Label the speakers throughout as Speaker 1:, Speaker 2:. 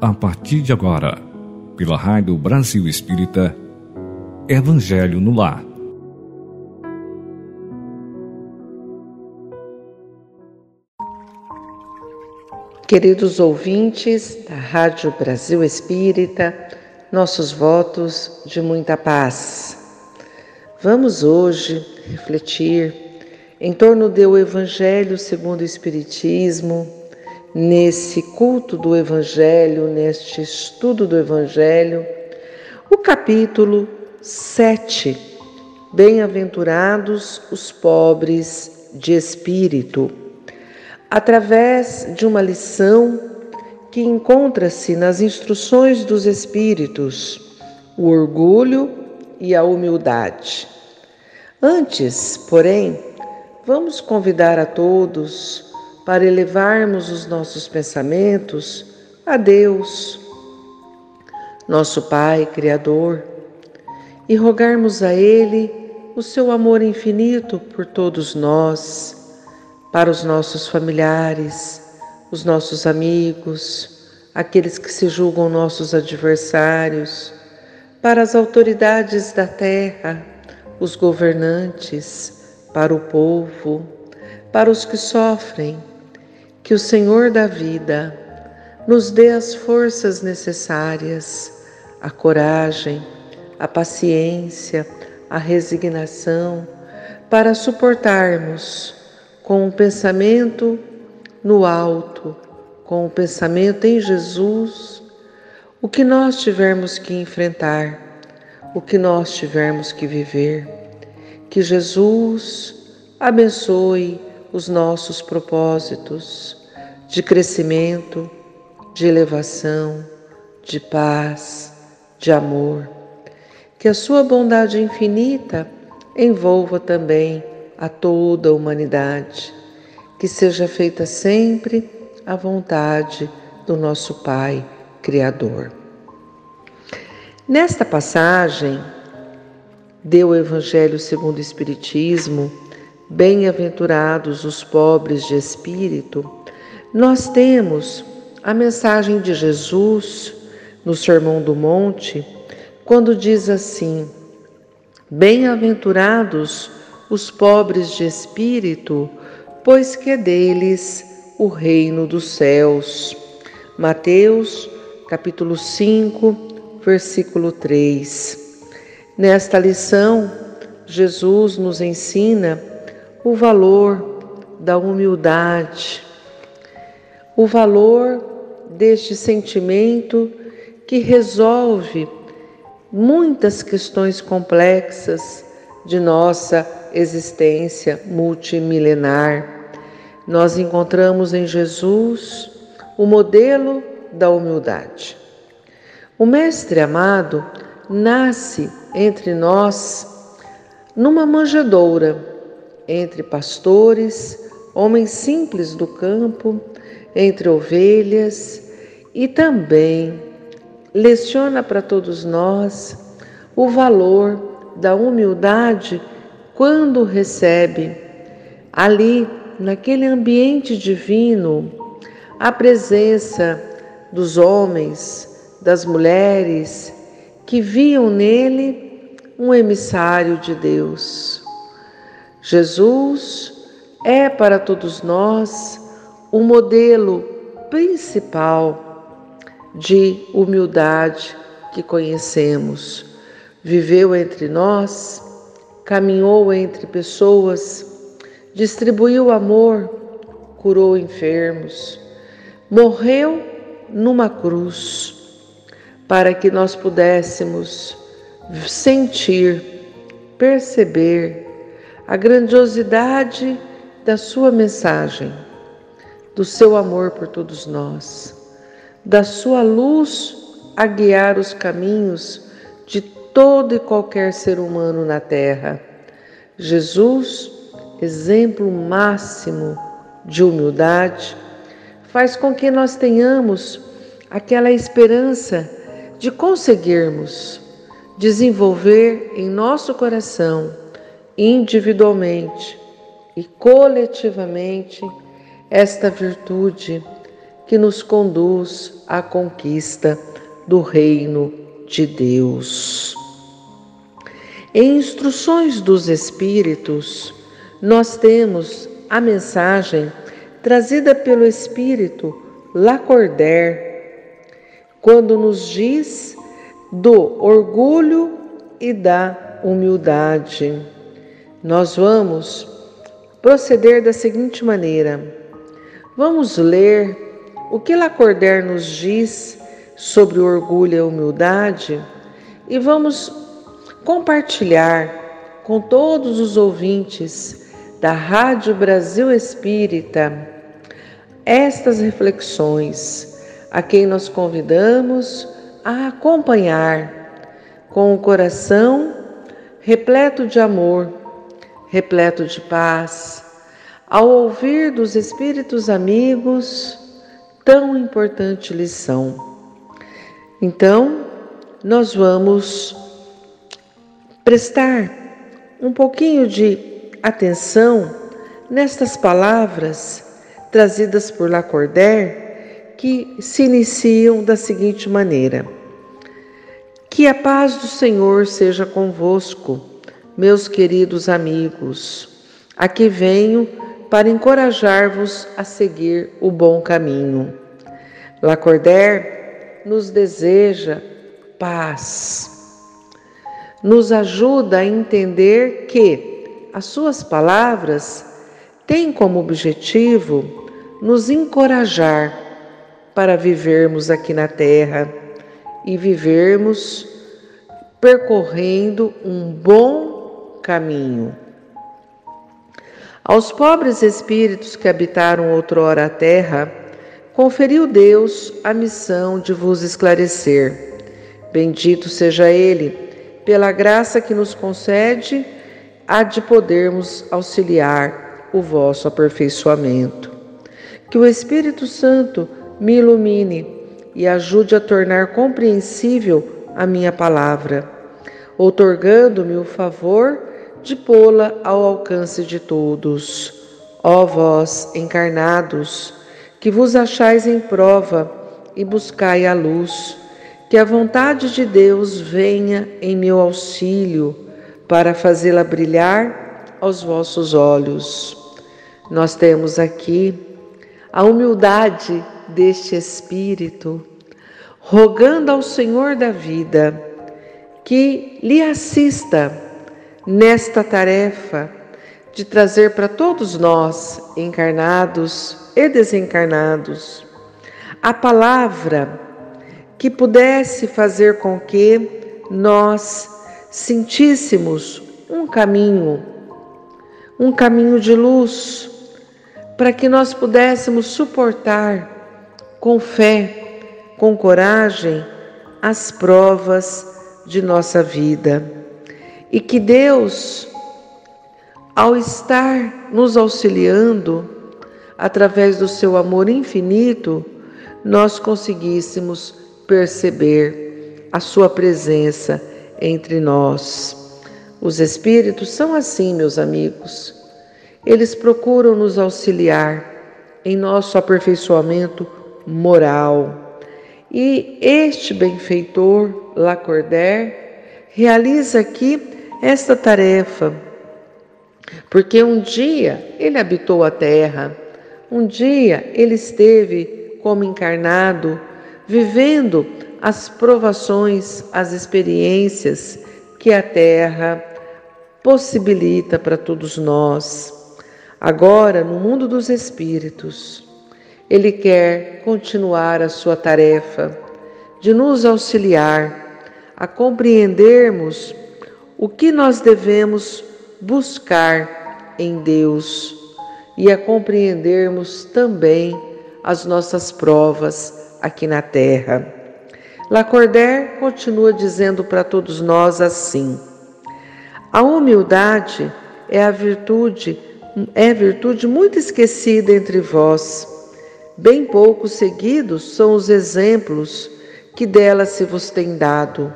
Speaker 1: a partir de agora, pela Rádio Brasil Espírita, Evangelho no Lar.
Speaker 2: Queridos ouvintes da Rádio Brasil Espírita, nossos votos de muita paz. Vamos hoje refletir em torno do Evangelho segundo o Espiritismo nesse culto do Evangelho, neste estudo do Evangelho, o capítulo 7. Bem-aventurados os pobres de espírito, através de uma lição que encontra-se nas instruções dos Espíritos, o orgulho e a humildade. Antes, porém, vamos convidar a todos para elevarmos os nossos pensamentos a Deus, nosso Pai Criador, e rogarmos a Ele o seu amor infinito por todos nós, para os nossos familiares, os nossos amigos, aqueles que se julgam nossos adversários, para as autoridades da terra, os governantes, para o povo, para os que sofrem que o Senhor da vida nos dê as forças necessárias, a coragem, a paciência, a resignação para suportarmos com o pensamento no alto, com o pensamento em Jesus, o que nós tivermos que enfrentar, o que nós tivermos que viver. Que Jesus abençoe os nossos propósitos de crescimento, de elevação, de paz, de amor. Que a sua bondade infinita envolva também a toda a humanidade. Que seja feita sempre a vontade do nosso Pai Criador. Nesta passagem, deu o Evangelho segundo o Espiritismo, Bem-aventurados os pobres de espírito, nós temos a mensagem de Jesus no Sermão do Monte, quando diz assim: Bem-aventurados os pobres de espírito, pois que é deles o reino dos céus. Mateus, capítulo 5, versículo 3. Nesta lição, Jesus nos ensina o valor da humildade, o valor deste sentimento que resolve muitas questões complexas de nossa existência multimilenar. Nós encontramos em Jesus o modelo da humildade. O Mestre amado nasce entre nós numa manjedoura entre pastores, homens simples do campo, entre ovelhas e também leciona para todos nós o valor da humildade quando recebe ali, naquele ambiente divino, a presença dos homens, das mulheres que viam nele um emissário de Deus. Jesus é para todos nós o modelo principal de humildade que conhecemos. Viveu entre nós, caminhou entre pessoas, distribuiu amor, curou enfermos, morreu numa cruz para que nós pudéssemos sentir, perceber a grandiosidade da sua mensagem, do seu amor por todos nós, da sua luz a guiar os caminhos de todo e qualquer ser humano na terra. Jesus, exemplo máximo de humildade, faz com que nós tenhamos aquela esperança de conseguirmos desenvolver em nosso coração individualmente e coletivamente esta virtude que nos conduz à conquista do reino de Deus. Em Instruções dos Espíritos, nós temos a mensagem trazida pelo Espírito Lacordaire, quando nos diz do orgulho e da humildade. Nós vamos proceder da seguinte maneira: vamos ler o que Lacordaire nos diz sobre orgulho e humildade e vamos compartilhar com todos os ouvintes da Rádio Brasil Espírita estas reflexões, a quem nós convidamos a acompanhar com o coração repleto de amor, repleto de paz, ao ouvir dos Espíritos amigos tão importante lição. Então, nós vamos prestar um pouquinho de atenção nestas palavras trazidas por Lacordaire que se iniciam da seguinte maneira: Que a paz do Senhor seja convosco, meus queridos amigos. Aqui venho para encorajar-vos a seguir o bom caminho. Lacordaire nos deseja paz. Nos ajuda a entender que as suas palavras têm como objetivo nos encorajar para vivermos aqui na terra e vivermos percorrendo um bom caminho. Aos pobres espíritos que habitaram outrora a terra, conferiu Deus a missão de vos esclarecer. Bendito seja Ele, pela graça que nos concede, a de podermos auxiliar o vosso aperfeiçoamento. Que o Espírito Santo me ilumine e ajude a tornar compreensível a minha palavra, outorgando-me o favor de pô-la ao alcance de todos. Ó vós, encarnados, que vos achais em prova e buscai a luz, que a vontade de Deus venha em meu auxílio para fazê-la brilhar aos vossos olhos. Nós temos aqui a humildade deste Espírito, rogando ao Senhor da vida que lhe assista nesta tarefa de trazer para todos nós, encarnados e desencarnados, a palavra que pudesse fazer com que nós sentíssemos um caminho, um caminho de luz, para que nós pudéssemos suportar com fé, com coragem, as provas de nossa vida e que Deus, ao estar nos auxiliando, através do seu amor infinito, nós conseguíssemos perceber a sua presença entre nós. Os Espíritos são assim, meus amigos. Eles procuram nos auxiliar em nosso aperfeiçoamento moral. E este benfeitor Lacordaire realiza aqui esta tarefa, porque um dia ele habitou a terra, um dia ele esteve como encarnado, vivendo as provações, as experiências que a terra possibilita para todos nós. Agora, no mundo dos espíritos, ele quer continuar a sua tarefa de nos auxiliar a compreendermos o que nós devemos buscar em Deus e a compreendermos também as nossas provas aqui na terra. Lacordaire continua dizendo para todos nós assim: a humildade é a virtude, é virtude muito esquecida entre vós. Bem poucos seguidos são os exemplos que dela se vos tem dado.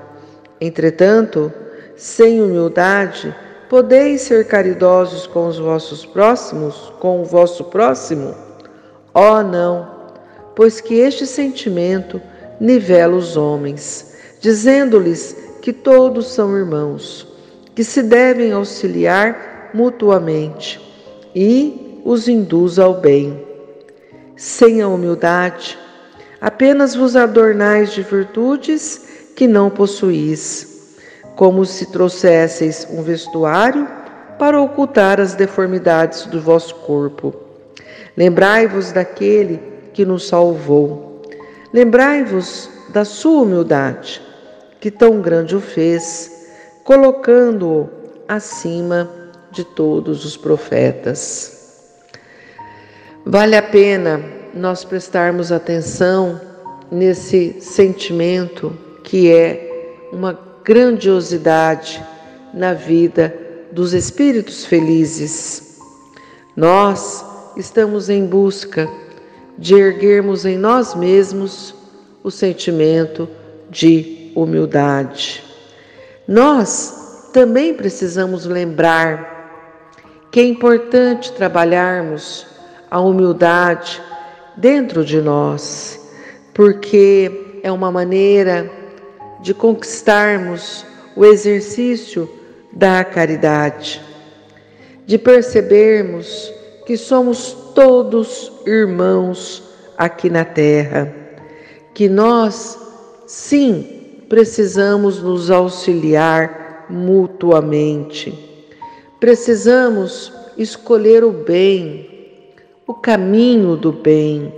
Speaker 2: Entretanto, sem humildade, podeis ser caridosos com os vossos próximos, com o vosso próximo? Oh, não! pois que este sentimento nivela os homens, dizendo-lhes que todos são irmãos, que se devem auxiliar mutuamente e os induz ao bem. Sem a humildade, apenas vos adornais de virtudes que não possuís, como se trouxesseis um vestuário para ocultar as deformidades do vosso corpo. Lembrai-vos daquele que nos salvou. Lembrai-vos da sua humildade, que tão grande o fez, colocando-o acima de todos os profetas. Vale a pena nós prestarmos atenção nesse sentimento que é uma grandiosidade na vida dos espíritos felizes. Nós estamos em busca de erguermos em nós mesmos o sentimento de humildade. Nós também precisamos lembrar que é importante trabalharmos a humildade dentro de nós, porque é uma maneira de conquistarmos o exercício da caridade, de percebermos que somos todos irmãos aqui na terra, que nós, sim, precisamos nos auxiliar mutuamente. Precisamos escolher o bem, o caminho do bem.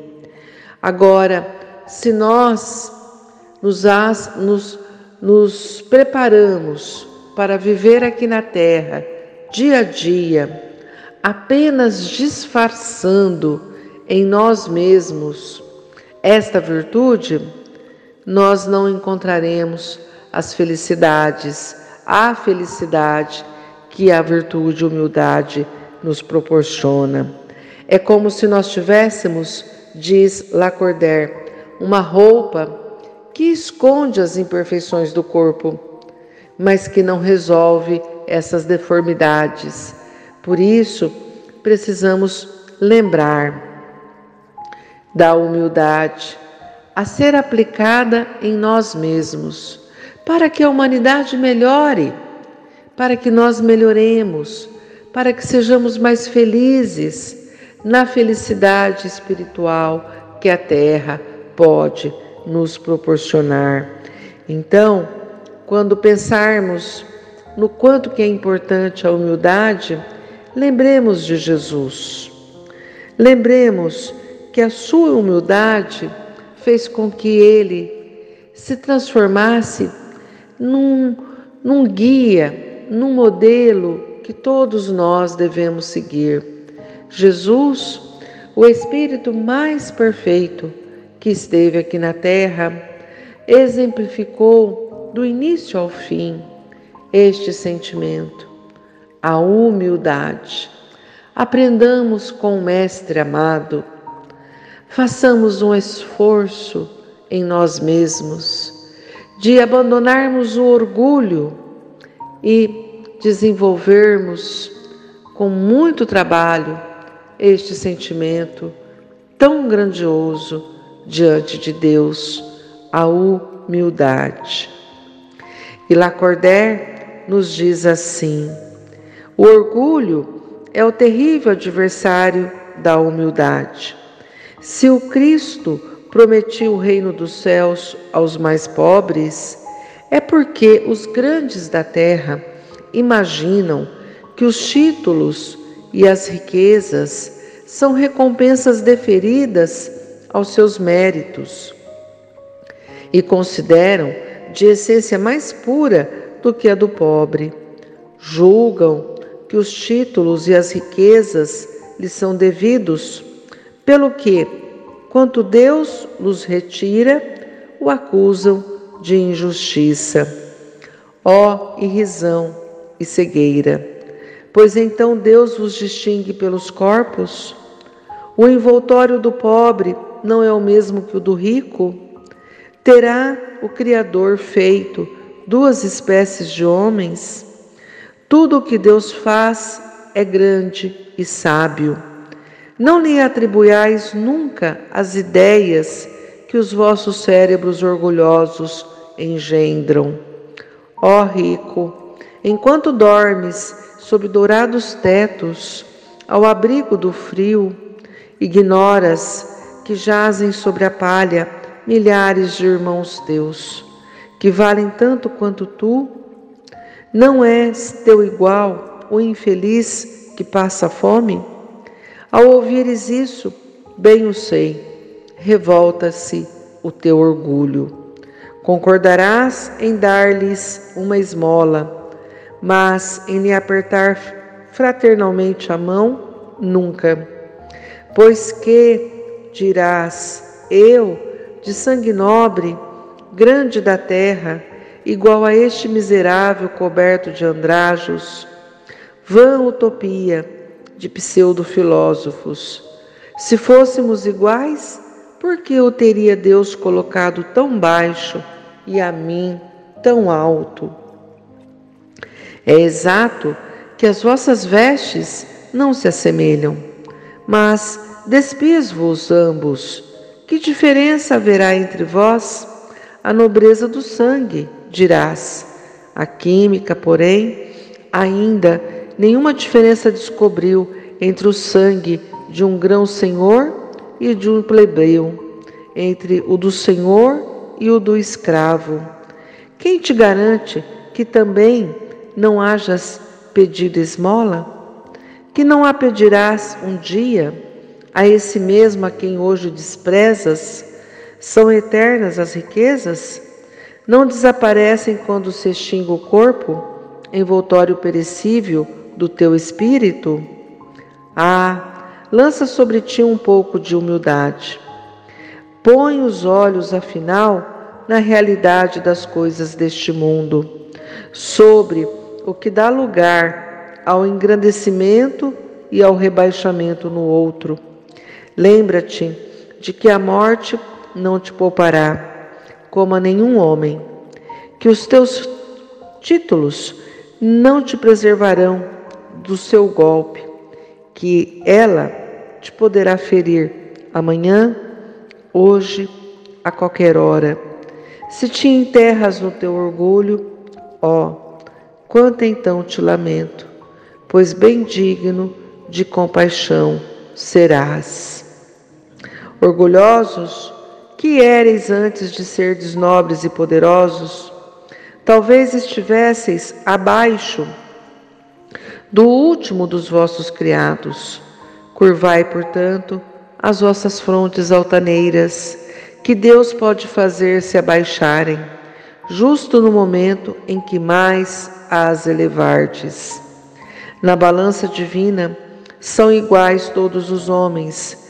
Speaker 2: Agora, se nós nos, nos, nos preparamos para viver aqui na terra, dia a dia, apenas disfarçando em nós mesmos esta virtude, nós não encontraremos as felicidades, a felicidade que a virtude, humildade nos proporciona. É como se nós tivéssemos, diz Lacordaire, uma roupa que esconde as imperfeições do corpo, mas que não resolve essas deformidades. Por isso, precisamos lembrar da humildade a ser aplicada em nós mesmos, para que a humanidade melhore, para que nós melhoremos, para que sejamos mais felizes na felicidade espiritual que a Terra pode nos proporcionar. Então, quando pensarmos no quanto que é importante a humildade, Lembremos de Jesus. Lembremos que a sua humildade fez com que ele se transformasse num, num guia, num modelo que todos nós devemos seguir. Jesus, o Espírito mais perfeito que esteve aqui na terra, exemplificou do início ao fim este sentimento a humildade. Aprendamos com o Mestre amado, façamos um esforço em nós mesmos de abandonarmos o orgulho e desenvolvermos com muito trabalho este sentimento tão grandioso diante de Deus, a humildade. E Lacordaire nos diz assim: o orgulho é o terrível adversário da humildade. Se o Cristo prometiu o reino dos céus aos mais pobres, é porque os grandes da terra imaginam que os títulos e as riquezas são recompensas deferidas aos seus méritos e consideram de essência mais pura do que a do pobre. Julgam que os títulos e as riquezas lhes são devidos, pelo que, quanto Deus los retira, o acusam de injustiça. Ó irrisão e cegueira! Pois então Deus vos distingue pelos corpos? O envoltório do pobre não é o mesmo que o do rico? Terá o Criador feito duas espécies de homens? Tudo o que Deus faz é grande e sábio. Não lhe atribuais nunca as ideias que os vossos cérebros orgulhosos engendram. Ó rico, enquanto dormes sob dourados tetos, ao abrigo do frio, ignoras que jazem sobre a palha milhares de irmãos teus, que valem tanto quanto tu? Não és teu igual o infeliz que passa fome? Ao ouvires isso, bem o sei, revolta-se o teu orgulho. Concordarás em dar-lhes uma esmola, mas em lhe apertar fraternalmente a mão, nunca. Pois que, dirás, eu, de sangue nobre, grande da terra, igual a este miserável coberto de andrajos, vã utopia de pseudo-filósofos. Se fôssemos iguais, por que o teria Deus colocado tão baixo e a mim tão alto? É exato que as vossas vestes não se assemelham, mas despias-vos ambos. Que diferença haverá entre vós? A nobreza do sangue, dirás. A química, porém, ainda nenhuma diferença descobriu entre o sangue de um grão-senhor e de um plebeu, entre o do senhor e o do escravo. Quem te garante que também não hajas pedido esmola? Que não a pedirás um dia a esse mesmo a quem hoje desprezas? São eternas as riquezas? Não desaparecem quando se extingue o corpo, envoltório perecível do teu espírito? Ah, lança sobre ti um pouco de humildade. Põe os olhos, afinal, na realidade das coisas deste mundo, sobre o que dá lugar ao engrandecimento e ao rebaixamento no outro. Lembra-te de que a morte não te poupará, como a nenhum homem, que os teus títulos não te preservarão do seu golpe, que ela te poderá ferir amanhã, hoje, a qualquer hora. Se te enterras no teu orgulho, ó, quanto então te lamento, pois bem digno de compaixão serás. Orgulhosos, que éreis antes de serdes nobres e poderosos, talvez estivesseis abaixo do último dos vossos criados. Curvai, portanto, as vossas frontes altaneiras, que Deus pode fazer se abaixarem, justo no momento em que mais as elevardes. Na balança divina são iguais todos os homens,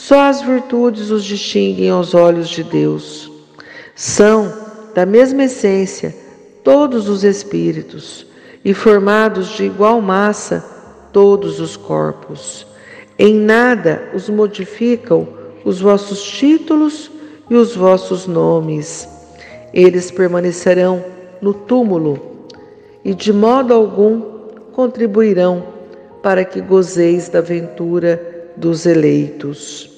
Speaker 2: só as virtudes os distinguem aos olhos de Deus. São, da mesma essência, todos os espíritos e formados de igual massa todos os corpos. Em nada os modificam os vossos títulos e os vossos nomes. Eles permanecerão no túmulo e de modo algum contribuirão para que gozeis da ventura dos eleitos.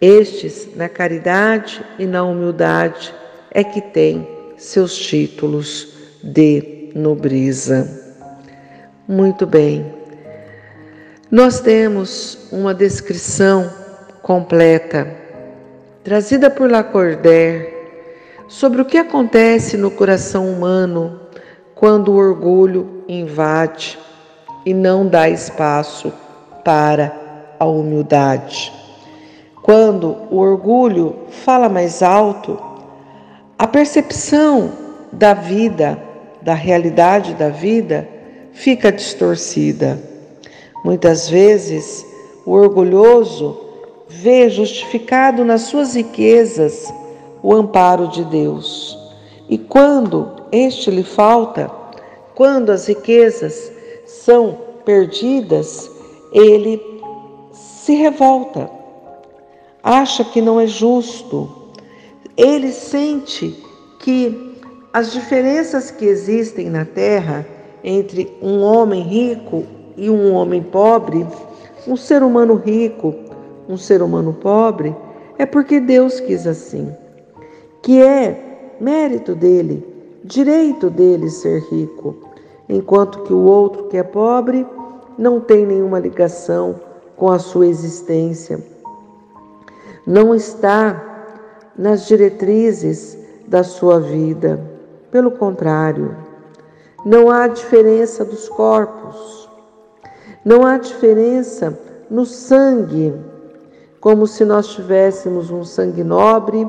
Speaker 2: Estes, na caridade e na humildade, é que têm seus títulos de nobreza. Muito bem. Nós temos uma descrição completa, trazida por Lacordaire, sobre o que acontece no coração humano quando o orgulho invade e não dá espaço para a humildade. Quando o orgulho fala mais alto, a percepção da vida da realidade da vida fica distorcida. Muitas vezes, o orgulhoso vê justificado nas suas riquezas o amparo de Deus. E quando este lhe falta, quando as riquezas são perdidas, ele se revolta, acha que não é justo, ele sente que as diferenças que existem na Terra entre um homem rico e um homem pobre um ser humano rico, um ser humano pobre, é porque Deus quis assim. Que é mérito dele, direito dele ser rico, enquanto que o outro que é pobre não tem nenhuma ligação com a sua existência. Não está nas diretrizes da sua vida. Pelo contrário, não há diferença dos corpos, não há diferença no sangue, como se nós tivéssemos um sangue nobre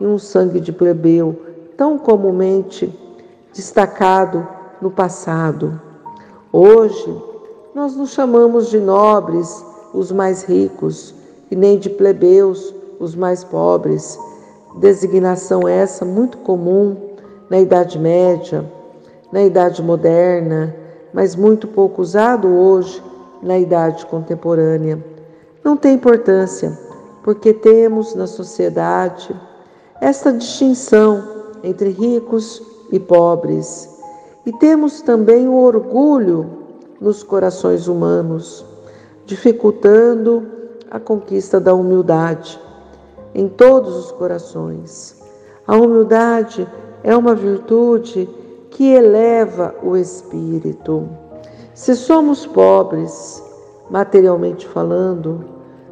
Speaker 2: e um sangue de plebeu, tão comumente destacado no passado. Hoje, nós nos chamamos de nobres os mais ricos e nem de plebeus os mais pobres. Designação essa muito comum na Idade Média, na Idade Moderna, mas muito pouco usado hoje na Idade Contemporânea. Não tem importância, porque temos na sociedade esta distinção entre ricos e pobres. E temos também o orgulho nos corações humanos, dificultando a conquista da humildade em todos os corações. A humildade é uma virtude que eleva o espírito. Se somos pobres, materialmente falando,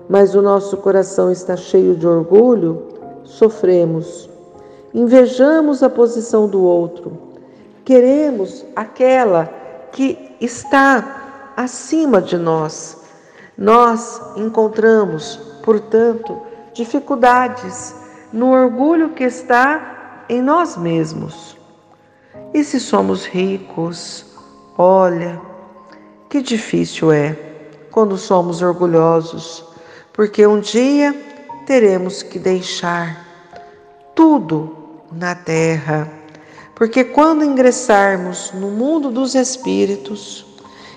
Speaker 2: mas o nosso coração está cheio de orgulho, sofremos. Invejamos a posição do outro. Queremos aquela que está acima de nós. Nós encontramos, portanto, dificuldades no orgulho que está em nós mesmos. E se somos ricos, olha, que difícil é quando somos orgulhosos, porque um dia teremos que deixar tudo na terra porque quando ingressarmos no mundo dos espíritos,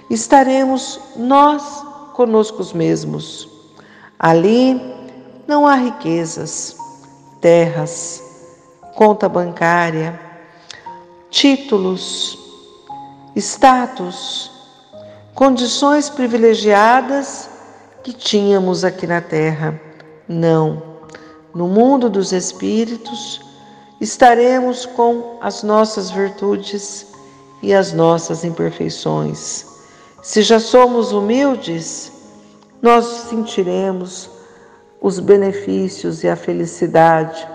Speaker 2: estaremos nós conosco mesmos. Ali não há riquezas, terras, conta bancária, títulos, status, condições privilegiadas que tínhamos aqui na terra. Não. No mundo dos espíritos, estaremos com as nossas virtudes e as nossas imperfeições. Se já somos humildes, nós sentiremos os benefícios e a felicidade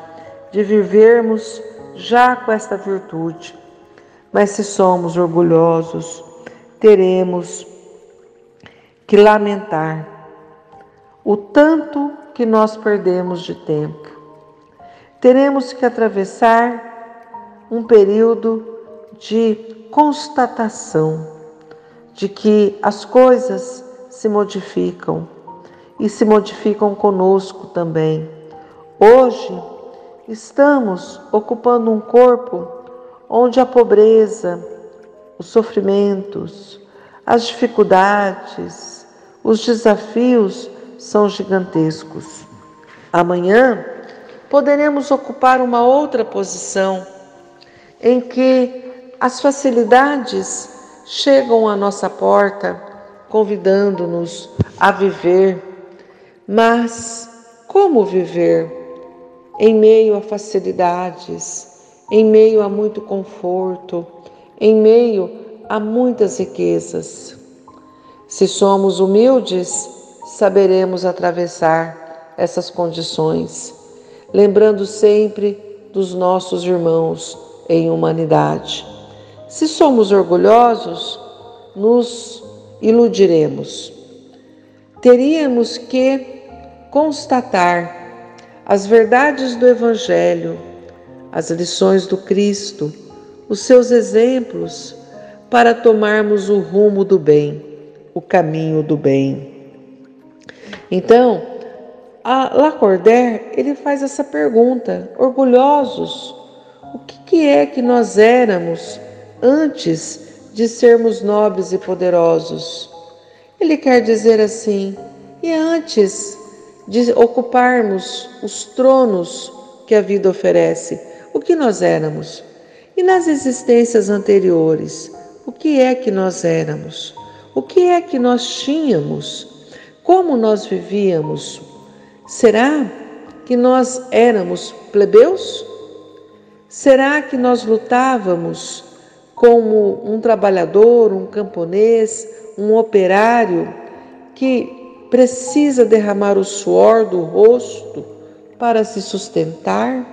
Speaker 2: de vivermos já com esta virtude. Mas se somos orgulhosos, teremos que lamentar o tanto que nós perdemos de tempo teremos que atravessar um período de constatação de que as coisas se modificam e se modificam conosco também. Hoje estamos ocupando um corpo onde a pobreza, os sofrimentos, as dificuldades, os desafios são gigantescos. Amanhã poderemos ocupar uma outra posição em que as facilidades chegam à nossa porta, convidando-nos a viver. Mas como viver em meio a facilidades, em meio a muito conforto, em meio a muitas riquezas? Se somos humildes, saberemos atravessar essas condições lembrando sempre dos nossos irmãos em humanidade. Se somos orgulhosos, nos iludiremos. Teríamos que constatar as verdades do Evangelho, as lições do Cristo, os seus exemplos, para tomarmos o rumo do bem, o caminho do bem. Então, Lacordaire, ele faz essa pergunta, orgulhosos, o que, que é que nós éramos antes de sermos nobres e poderosos? Ele quer dizer assim, e antes de ocuparmos os tronos que a vida oferece, o que nós éramos? E nas existências anteriores, o que é que nós éramos? O que é que nós tínhamos? Como nós vivíamos? Será que nós éramos plebeus? Será que nós lutávamos como um trabalhador, um camponês, um operário que precisa derramar o suor do rosto para se sustentar?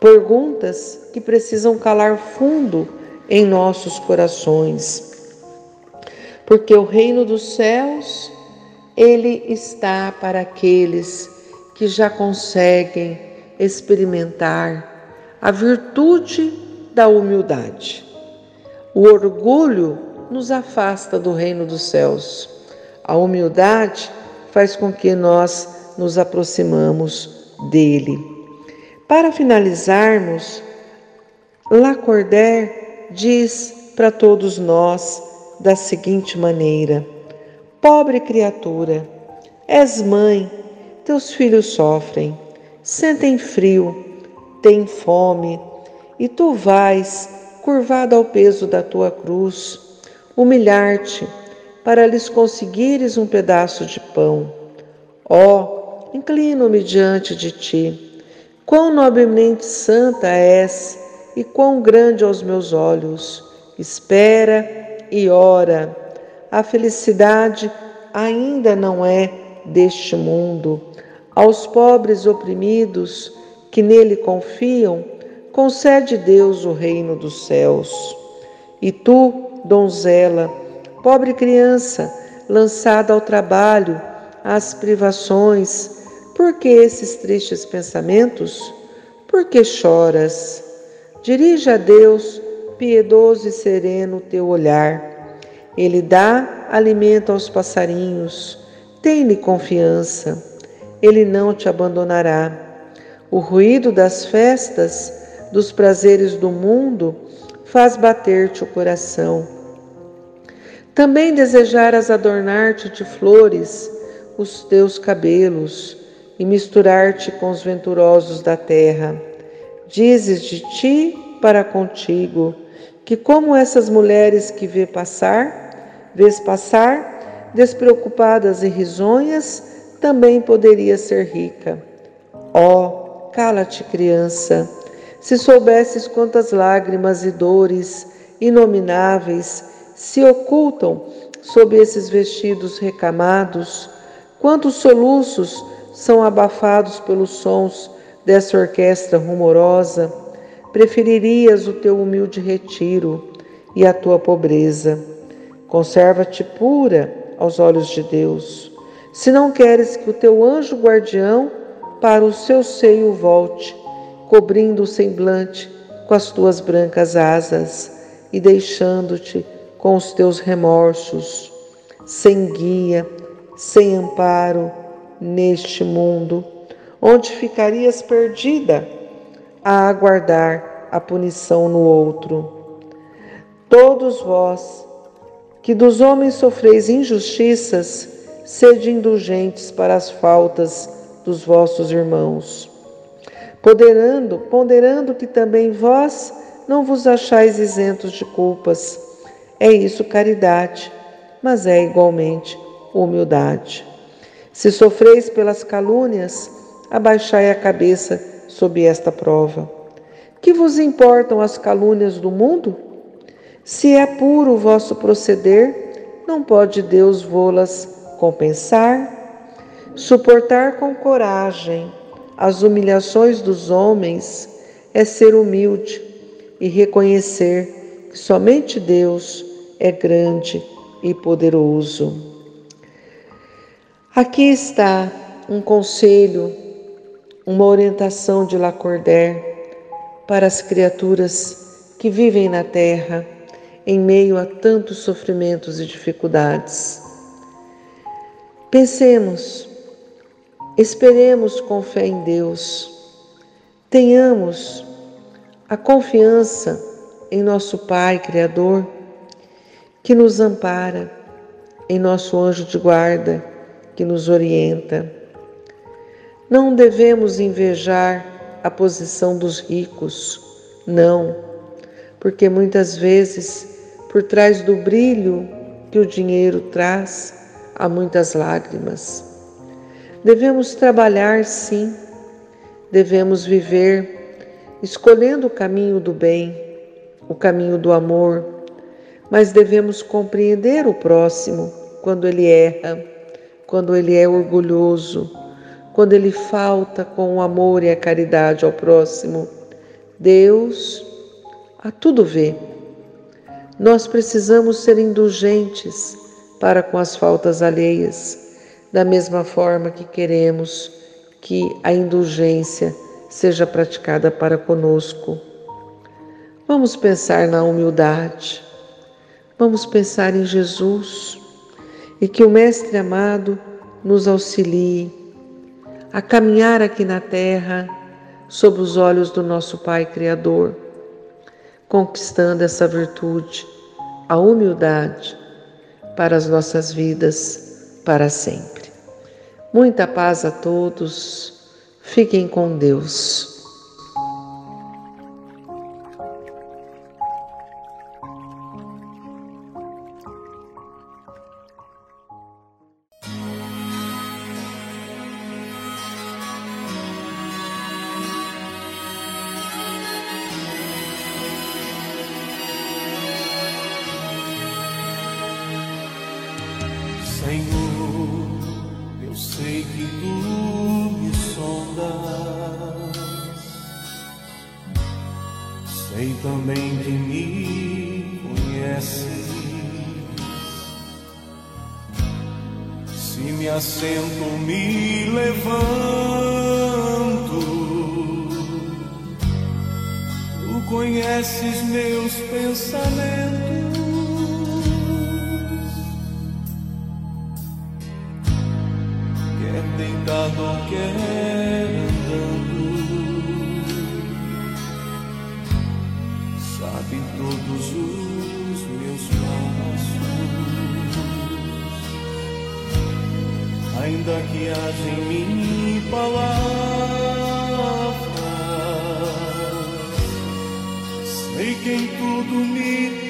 Speaker 2: Perguntas que precisam calar fundo em nossos corações. Porque o reino dos céus, ele está para aqueles que já conseguem experimentar a virtude da humildade. O orgulho nos afasta do reino dos céus. A humildade faz com que nós nos aproximamos dele. Para finalizarmos, Lacordaire diz para todos nós da seguinte maneira: Pobre criatura, és mãe, teus filhos sofrem, sentem frio, têm fome, e tu vais, curvada ao peso da tua cruz, humilhar-te para lhes conseguires um pedaço de pão. Ó, oh, inclino-me diante de ti Quão nobremente santa és e quão grande aos meus olhos. Espera e ora. A felicidade ainda não é deste mundo. Aos pobres oprimidos que nele confiam, concede Deus o reino dos céus. E tu, donzela, pobre criança, lançada ao trabalho, às privações, por que esses tristes pensamentos? Por que choras? Dirija a Deus, piedoso e sereno, teu olhar. Ele dá alimento aos passarinhos. Tem-lhe confiança. Ele não te abandonará. O ruído das festas, dos prazeres do mundo, faz bater-te o coração. Também desejaras adornar-te de flores os teus cabelos e misturar-te com os venturosos da terra. Dizes de ti para contigo que como essas mulheres que vê passar, vês passar, despreocupadas e risonhas, também poderia ser rica. Ó, oh, cala-te, criança, se soubesses quantas lágrimas e dores inomináveis se ocultam sob esses vestidos recamados, quantos soluços são abafados pelos sons dessa orquestra rumorosa, preferirias o teu humilde retiro e a tua pobreza. Conserva-te pura aos olhos de Deus. Se não queres que o teu anjo guardião para o seu seio volte, cobrindo o semblante com as tuas brancas asas e deixando-te com os teus remorsos, sem guia, sem amparo, neste mundo, onde ficarias perdida a aguardar a punição no outro. Todos vós, que dos homens sofreis injustiças, sede indulgentes para as faltas dos vossos irmãos. Ponderando, ponderando que também vós não vos achais isentos de culpas. É isso caridade, mas é igualmente humildade. Se sofreis pelas calúnias, abaixai a cabeça sob esta prova. Que vos importam as calúnias do mundo? Se é puro o vosso proceder, não pode Deus vô-las compensar? Suportar com coragem as humilhações dos homens é ser humilde e reconhecer que somente Deus é grande e poderoso. Aqui está um conselho, uma orientação de Lacordaire para as criaturas que vivem na terra em meio a tantos sofrimentos e dificuldades. Pensemos, esperemos com fé em Deus, tenhamos a confiança em nosso Pai Criador, que nos ampara, em nosso anjo de guarda que nos orienta. Não devemos invejar a posição dos ricos, não, porque muitas vezes, por trás do brilho que o dinheiro traz, há muitas lágrimas. Devemos trabalhar, sim, devemos viver escolhendo o caminho do bem, o caminho do amor, mas devemos compreender o próximo quando ele erra, quando ele é orgulhoso, quando ele falta com o amor e a caridade ao próximo. Deus a tudo vê. Nós precisamos ser indulgentes para com as faltas alheias, da mesma forma que queremos que a indulgência seja praticada para conosco. Vamos pensar na humildade, vamos pensar em Jesus e que o Mestre amado nos auxilie a caminhar aqui na terra sob os olhos do nosso Pai Criador, conquistando essa virtude, a humildade, para as nossas vidas para sempre. Muita paz a todos, fiquem com Deus.
Speaker 3: Deitado quer andando, sabe todos os meus passos, ainda que haja em mim palavras, sei que em tudo me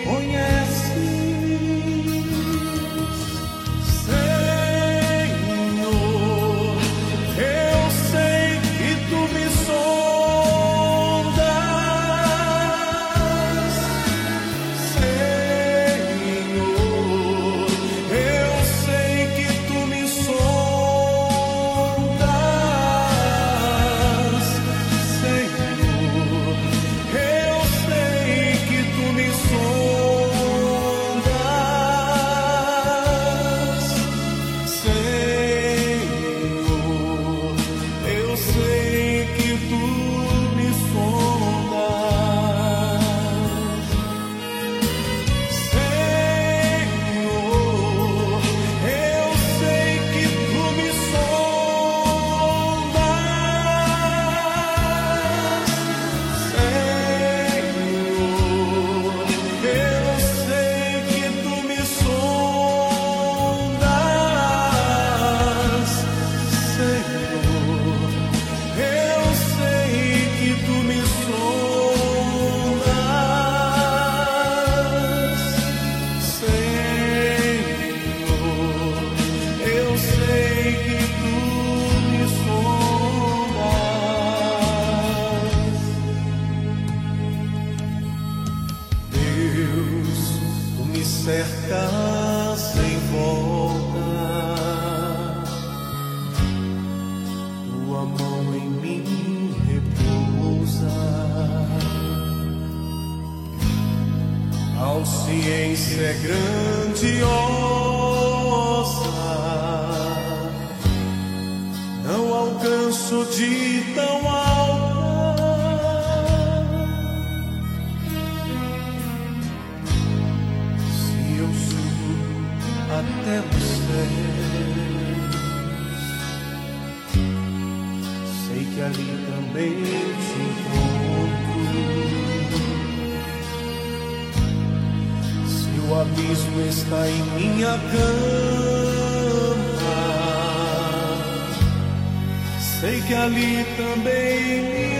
Speaker 3: está em minha cama, sei que ali também me